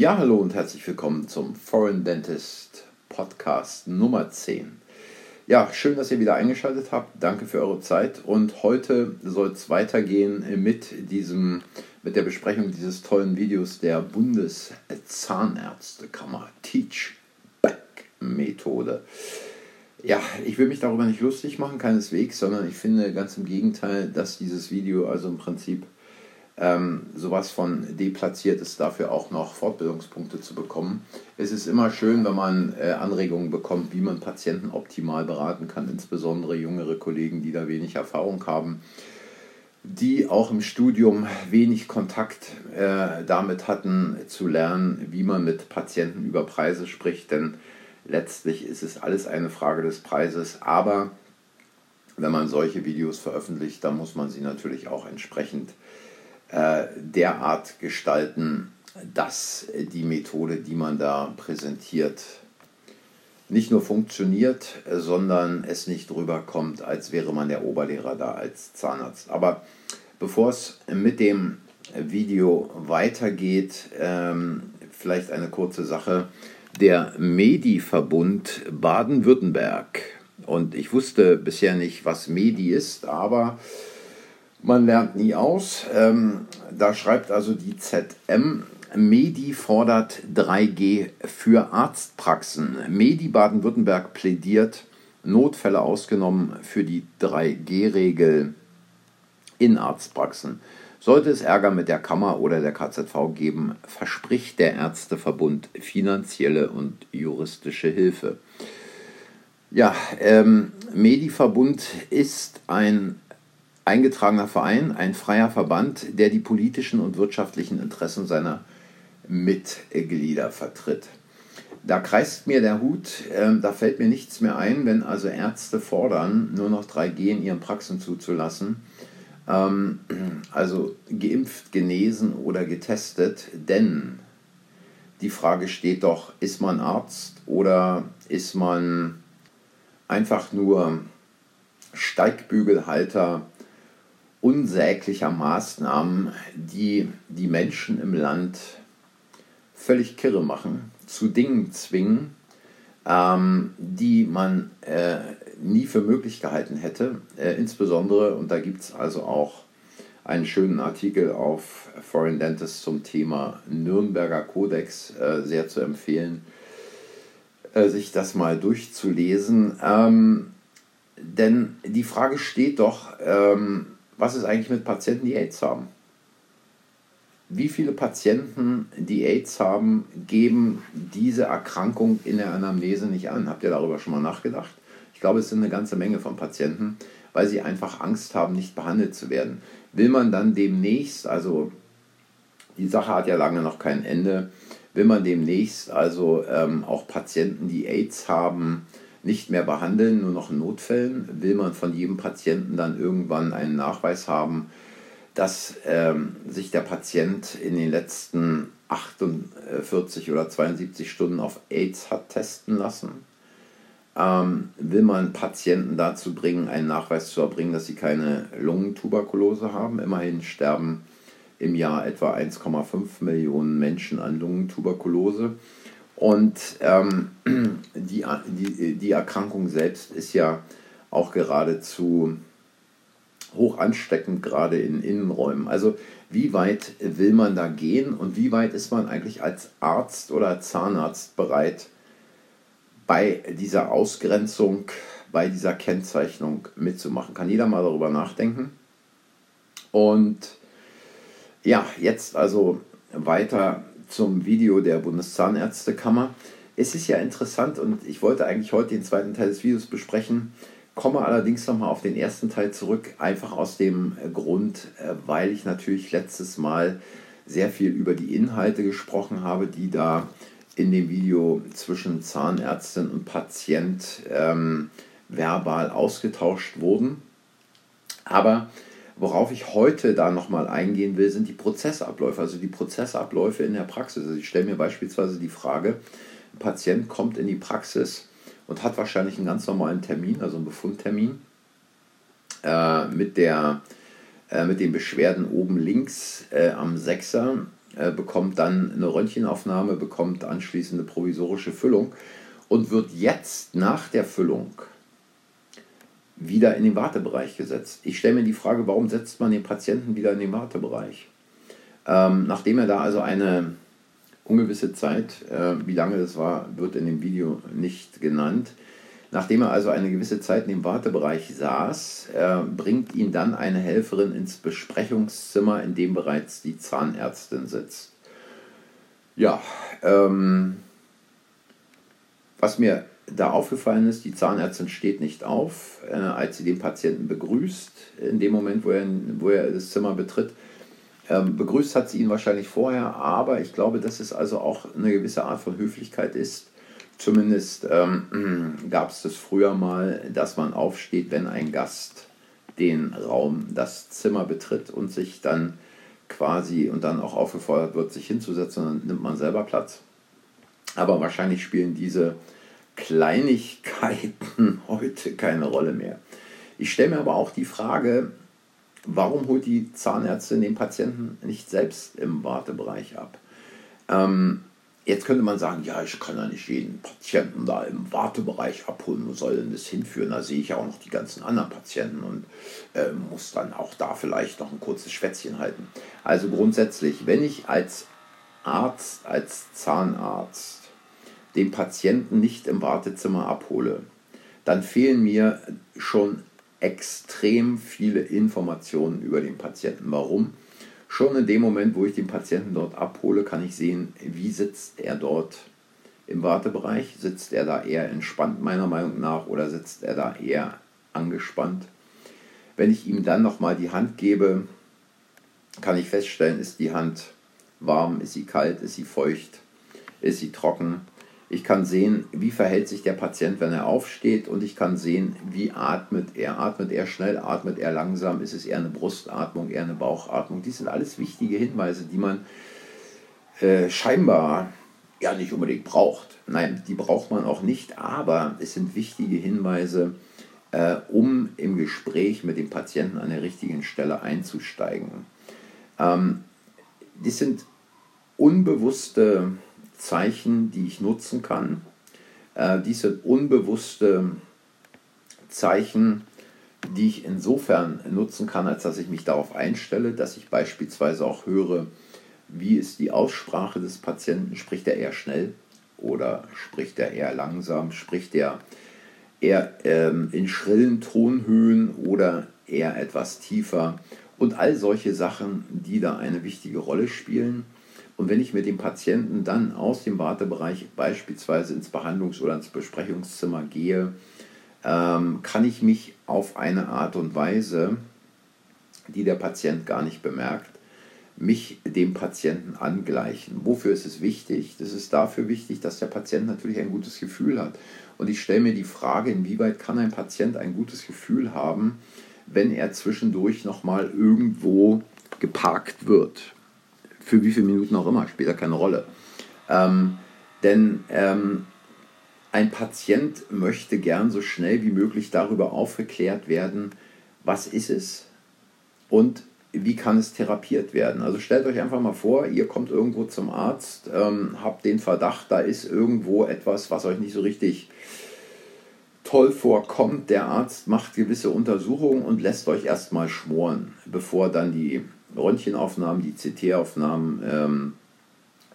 Ja, hallo und herzlich willkommen zum Foreign Dentist Podcast Nummer 10. Ja, schön, dass ihr wieder eingeschaltet habt. Danke für eure Zeit. Und heute soll es weitergehen mit diesem, mit der Besprechung dieses tollen Videos der Bundeszahnärztekammer Teach Back Methode. Ja, ich will mich darüber nicht lustig machen, keineswegs, sondern ich finde ganz im Gegenteil, dass dieses Video also im Prinzip ähm, sowas von deplatziert ist, dafür auch noch Fortbildungspunkte zu bekommen. Es ist immer schön, wenn man äh, Anregungen bekommt, wie man Patienten optimal beraten kann, insbesondere jüngere Kollegen, die da wenig Erfahrung haben, die auch im Studium wenig Kontakt äh, damit hatten, zu lernen, wie man mit Patienten über Preise spricht, denn letztlich ist es alles eine Frage des Preises, aber wenn man solche Videos veröffentlicht, dann muss man sie natürlich auch entsprechend äh, derart gestalten, dass die Methode, die man da präsentiert, nicht nur funktioniert, sondern es nicht rüberkommt, als wäre man der Oberlehrer da als Zahnarzt. Aber bevor es mit dem Video weitergeht, ähm, vielleicht eine kurze Sache. Der Medi-Verbund Baden-Württemberg. Und ich wusste bisher nicht, was Medi ist, aber man lernt nie aus. Ähm, da schreibt also die ZM, Medi fordert 3G für Arztpraxen. Medi Baden-Württemberg plädiert, Notfälle ausgenommen, für die 3G-Regel in Arztpraxen. Sollte es Ärger mit der Kammer oder der KZV geben, verspricht der Ärzteverbund finanzielle und juristische Hilfe. Ja, ähm, Medi-Verbund ist ein eingetragener Verein, ein freier Verband, der die politischen und wirtschaftlichen Interessen seiner Mitglieder vertritt. Da kreist mir der Hut, äh, da fällt mir nichts mehr ein, wenn also Ärzte fordern, nur noch 3G in ihren Praxen zuzulassen. Ähm, also geimpft, genesen oder getestet, denn die Frage steht doch, ist man Arzt oder ist man einfach nur Steigbügelhalter unsäglicher Maßnahmen, die die Menschen im Land völlig kirre machen, zu Dingen zwingen, ähm, die man äh, nie für möglich gehalten hätte. Äh, insbesondere, und da gibt es also auch einen schönen Artikel auf Foreign Dentist zum Thema Nürnberger Kodex, äh, sehr zu empfehlen, äh, sich das mal durchzulesen. Ähm, denn die Frage steht doch, ähm, was ist eigentlich mit Patienten, die AIDS haben? Wie viele Patienten, die AIDS haben, geben diese Erkrankung in der Anamnese nicht an? Habt ihr darüber schon mal nachgedacht? Ich glaube, es sind eine ganze Menge von Patienten, weil sie einfach Angst haben, nicht behandelt zu werden. Will man dann demnächst, also die Sache hat ja lange noch kein Ende, will man demnächst also ähm, auch Patienten, die AIDS haben, nicht mehr behandeln, nur noch in Notfällen. Will man von jedem Patienten dann irgendwann einen Nachweis haben, dass ähm, sich der Patient in den letzten 48 oder 72 Stunden auf AIDS hat testen lassen? Ähm, will man Patienten dazu bringen, einen Nachweis zu erbringen, dass sie keine Lungentuberkulose haben? Immerhin sterben im Jahr etwa 1,5 Millionen Menschen an Lungentuberkulose. Und ähm, die, die, die Erkrankung selbst ist ja auch geradezu hoch ansteckend, gerade in Innenräumen. Also wie weit will man da gehen und wie weit ist man eigentlich als Arzt oder Zahnarzt bereit, bei dieser Ausgrenzung, bei dieser Kennzeichnung mitzumachen? Kann jeder mal darüber nachdenken? Und ja, jetzt also weiter zum Video der Bundeszahnärztekammer. Es ist ja interessant und ich wollte eigentlich heute den zweiten Teil des Videos besprechen, komme allerdings nochmal auf den ersten Teil zurück, einfach aus dem Grund, äh, weil ich natürlich letztes Mal sehr viel über die Inhalte gesprochen habe, die da in dem Video zwischen Zahnärztin und Patient ähm, verbal ausgetauscht wurden. Aber Worauf ich heute da nochmal eingehen will, sind die Prozessabläufe, also die Prozessabläufe in der Praxis. Also ich stelle mir beispielsweise die Frage, ein Patient kommt in die Praxis und hat wahrscheinlich einen ganz normalen Termin, also einen Befundtermin, äh, mit, der, äh, mit den Beschwerden oben links äh, am Sechser äh, bekommt dann eine Röntgenaufnahme, bekommt anschließend eine provisorische Füllung und wird jetzt nach der Füllung wieder in den Wartebereich gesetzt. Ich stelle mir die Frage, warum setzt man den Patienten wieder in den Wartebereich? Ähm, nachdem er da also eine ungewisse Zeit, äh, wie lange das war, wird in dem Video nicht genannt, Nachdem er also eine gewisse Zeit in dem Wartebereich saß, äh, bringt ihn dann eine Helferin ins Besprechungszimmer, in dem bereits die Zahnärztin sitzt. Ja, ähm, was mir da aufgefallen ist, die Zahnärztin steht nicht auf, äh, als sie den Patienten begrüßt, in dem Moment, wo er, wo er das Zimmer betritt. Ähm, begrüßt hat sie ihn wahrscheinlich vorher, aber ich glaube, dass es also auch eine gewisse Art von Höflichkeit ist, Zumindest ähm, gab es das früher mal, dass man aufsteht, wenn ein Gast den Raum, das Zimmer betritt und sich dann quasi und dann auch aufgefordert wird, sich hinzusetzen, dann nimmt man selber Platz. Aber wahrscheinlich spielen diese Kleinigkeiten heute keine Rolle mehr. Ich stelle mir aber auch die Frage, warum holt die Zahnärztin den Patienten nicht selbst im Wartebereich ab? Ähm, Jetzt könnte man sagen, ja, ich kann ja nicht jeden Patienten da im Wartebereich abholen, wo soll denn das hinführen? Da sehe ich ja auch noch die ganzen anderen Patienten und äh, muss dann auch da vielleicht noch ein kurzes Schwätzchen halten. Also grundsätzlich, wenn ich als Arzt, als Zahnarzt den Patienten nicht im Wartezimmer abhole, dann fehlen mir schon extrem viele Informationen über den Patienten. Warum? Schon in dem Moment, wo ich den Patienten dort abhole, kann ich sehen, wie sitzt er dort im Wartebereich. Sitzt er da eher entspannt meiner Meinung nach oder sitzt er da eher angespannt? Wenn ich ihm dann nochmal die Hand gebe, kann ich feststellen, ist die Hand warm, ist sie kalt, ist sie feucht, ist sie trocken. Ich kann sehen, wie verhält sich der Patient, wenn er aufsteht und ich kann sehen, wie atmet er. Atmet er schnell, atmet er langsam, ist es eher eine Brustatmung, eher eine Bauchatmung. Dies sind alles wichtige Hinweise, die man äh, scheinbar ja nicht unbedingt braucht. Nein, die braucht man auch nicht, aber es sind wichtige Hinweise, äh, um im Gespräch mit dem Patienten an der richtigen Stelle einzusteigen. Ähm, das sind unbewusste Zeichen, die ich nutzen kann. Äh, dies sind unbewusste Zeichen, die ich insofern nutzen kann, als dass ich mich darauf einstelle, dass ich beispielsweise auch höre, wie ist die Aussprache des Patienten, spricht er eher schnell oder spricht er eher langsam, spricht er eher ähm, in schrillen Tonhöhen oder eher etwas tiefer und all solche Sachen, die da eine wichtige Rolle spielen. Und wenn ich mit dem Patienten dann aus dem Wartebereich beispielsweise ins Behandlungs- oder ins Besprechungszimmer gehe, ähm, kann ich mich auf eine Art und Weise, die der Patient gar nicht bemerkt, mich dem Patienten angleichen. Wofür ist es wichtig? Das ist dafür wichtig, dass der Patient natürlich ein gutes Gefühl hat. Und ich stelle mir die Frage, inwieweit kann ein Patient ein gutes Gefühl haben, wenn er zwischendurch nochmal irgendwo geparkt wird für wie viele Minuten auch immer, spielt ja keine Rolle. Ähm, denn ähm, ein Patient möchte gern so schnell wie möglich darüber aufgeklärt werden, was ist es und wie kann es therapiert werden. Also stellt euch einfach mal vor, ihr kommt irgendwo zum Arzt, ähm, habt den Verdacht, da ist irgendwo etwas, was euch nicht so richtig toll vorkommt. Der Arzt macht gewisse Untersuchungen und lässt euch erstmal schmoren, bevor dann die Röntgenaufnahmen, die CT-Aufnahmen ähm,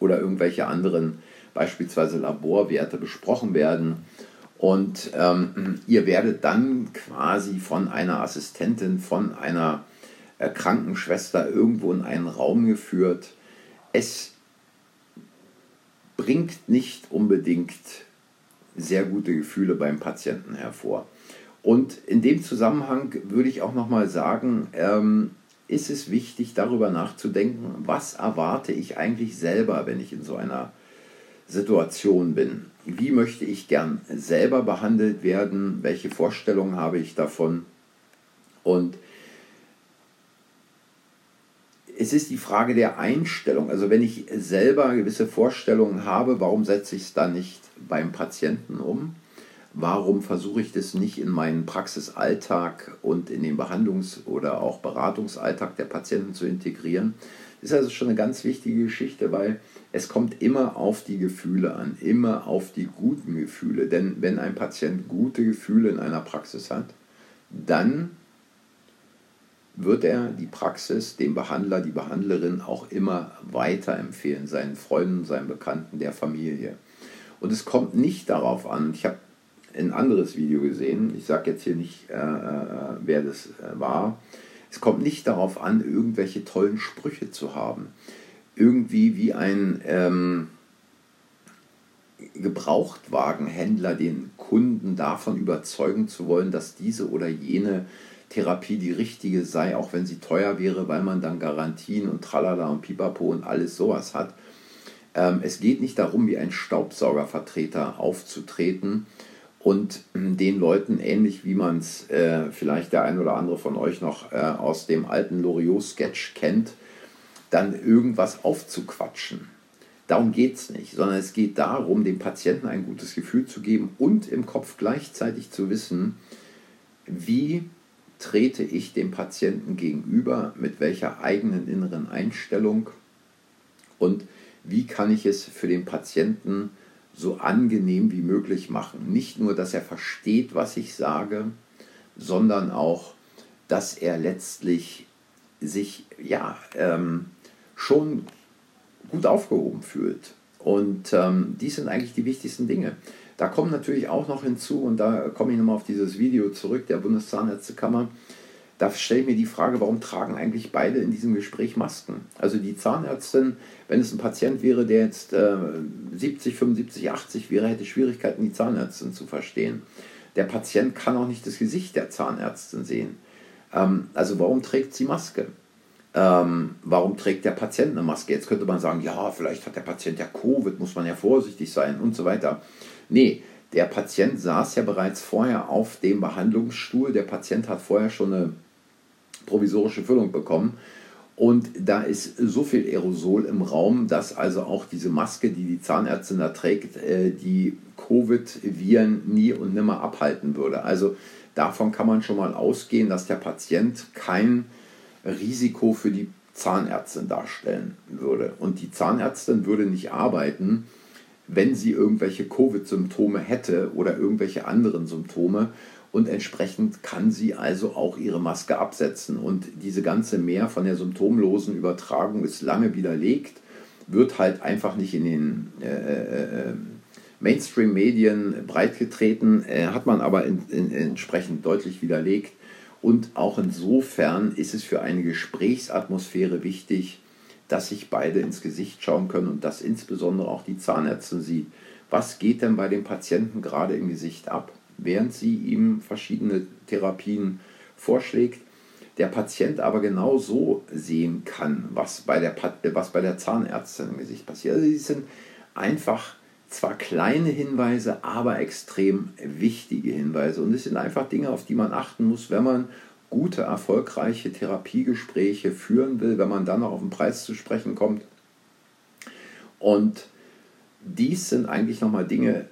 oder irgendwelche anderen, beispielsweise Laborwerte, besprochen werden. Und ähm, ihr werdet dann quasi von einer Assistentin, von einer äh, Krankenschwester irgendwo in einen Raum geführt. Es bringt nicht unbedingt sehr gute Gefühle beim Patienten hervor. Und in dem Zusammenhang würde ich auch nochmal sagen, ähm, ist es wichtig, darüber nachzudenken, was erwarte ich eigentlich selber, wenn ich in so einer Situation bin. Wie möchte ich gern selber behandelt werden? Welche Vorstellungen habe ich davon? Und es ist die Frage der Einstellung. Also wenn ich selber gewisse Vorstellungen habe, warum setze ich es dann nicht beim Patienten um? Warum versuche ich das nicht in meinen Praxisalltag und in den Behandlungs- oder auch Beratungsalltag der Patienten zu integrieren? Ist also schon eine ganz wichtige Geschichte, weil es kommt immer auf die Gefühle an, immer auf die guten Gefühle. Denn wenn ein Patient gute Gefühle in einer Praxis hat, dann wird er die Praxis dem Behandler, die Behandlerin auch immer weiterempfehlen, seinen Freunden, seinen Bekannten, der Familie. Und es kommt nicht darauf an, ich habe ein anderes Video gesehen, ich sage jetzt hier nicht, äh, äh, wer das äh, war, es kommt nicht darauf an, irgendwelche tollen Sprüche zu haben. Irgendwie wie ein ähm, Gebrauchtwagenhändler den Kunden davon überzeugen zu wollen, dass diese oder jene Therapie die richtige sei, auch wenn sie teuer wäre, weil man dann Garantien und Tralala und Pipapo und alles sowas hat. Ähm, es geht nicht darum, wie ein Staubsaugervertreter aufzutreten und ähm, den Leuten, ähnlich wie man es äh, vielleicht der ein oder andere von euch noch äh, aus dem alten Loriot-Sketch kennt, dann irgendwas aufzuquatschen. Darum geht es nicht, sondern es geht darum, dem Patienten ein gutes Gefühl zu geben und im Kopf gleichzeitig zu wissen, wie trete ich dem Patienten gegenüber, mit welcher eigenen inneren Einstellung und wie kann ich es für den Patienten so angenehm wie möglich machen. Nicht nur, dass er versteht, was ich sage, sondern auch, dass er letztlich sich ja ähm, schon gut aufgehoben fühlt. Und ähm, dies sind eigentlich die wichtigsten Dinge. Da kommt natürlich auch noch hinzu, und da komme ich nochmal auf dieses Video zurück, der Bundeszahnärztekammer, da stelle ich mir die Frage, warum tragen eigentlich beide in diesem Gespräch Masken? Also die Zahnärztin, wenn es ein Patient wäre, der jetzt äh, 70, 75, 80 wäre, hätte Schwierigkeiten, die Zahnärztin zu verstehen. Der Patient kann auch nicht das Gesicht der Zahnärztin sehen. Ähm, also warum trägt sie Maske? Ähm, warum trägt der Patient eine Maske? Jetzt könnte man sagen, ja, vielleicht hat der Patient ja Covid, muss man ja vorsichtig sein und so weiter. Nee, der Patient saß ja bereits vorher auf dem Behandlungsstuhl. Der Patient hat vorher schon eine provisorische Füllung bekommen. Und da ist so viel Aerosol im Raum, dass also auch diese Maske, die die Zahnärztin da trägt, äh, die Covid-Viren nie und nimmer abhalten würde. Also davon kann man schon mal ausgehen, dass der Patient kein Risiko für die Zahnärztin darstellen würde. Und die Zahnärztin würde nicht arbeiten, wenn sie irgendwelche Covid-Symptome hätte oder irgendwelche anderen Symptome. Und entsprechend kann sie also auch ihre Maske absetzen. Und diese ganze Mehr von der symptomlosen Übertragung ist lange widerlegt, wird halt einfach nicht in den äh, äh, äh Mainstream-Medien breitgetreten, äh, hat man aber in, in, entsprechend deutlich widerlegt. Und auch insofern ist es für eine Gesprächsatmosphäre wichtig, dass sich beide ins Gesicht schauen können und dass insbesondere auch die Zahnärztin sieht, was geht denn bei dem Patienten gerade im Gesicht ab, während sie ihm verschiedene Therapien vorschlägt. Der Patient aber genau so sehen kann, was bei der, was bei der Zahnärztin im Gesicht passiert. Also, sie sind einfach zwar kleine Hinweise, aber extrem wichtige Hinweise. Und es sind einfach Dinge, auf die man achten muss, wenn man gute, erfolgreiche Therapiegespräche führen will, wenn man dann noch auf den Preis zu sprechen kommt. Und dies sind eigentlich nochmal Dinge,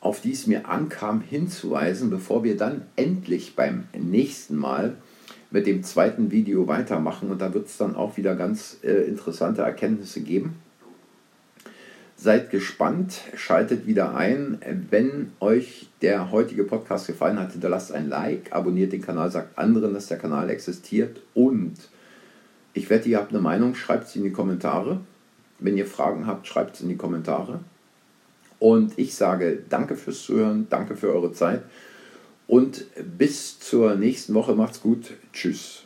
auf die es mir ankam hinzuweisen, bevor wir dann endlich beim nächsten Mal mit dem zweiten Video weitermachen. Und da wird es dann auch wieder ganz äh, interessante Erkenntnisse geben. Seid gespannt, schaltet wieder ein. Wenn euch der heutige Podcast gefallen hat, hinterlasst ein Like, abonniert den Kanal, sagt anderen, dass der Kanal existiert und ich wette, ihr habt eine Meinung, schreibt sie in die Kommentare. Wenn ihr Fragen habt, schreibt es in die Kommentare. Und ich sage danke fürs Zuhören, danke für eure Zeit und bis zur nächsten Woche. Macht's gut. Tschüss.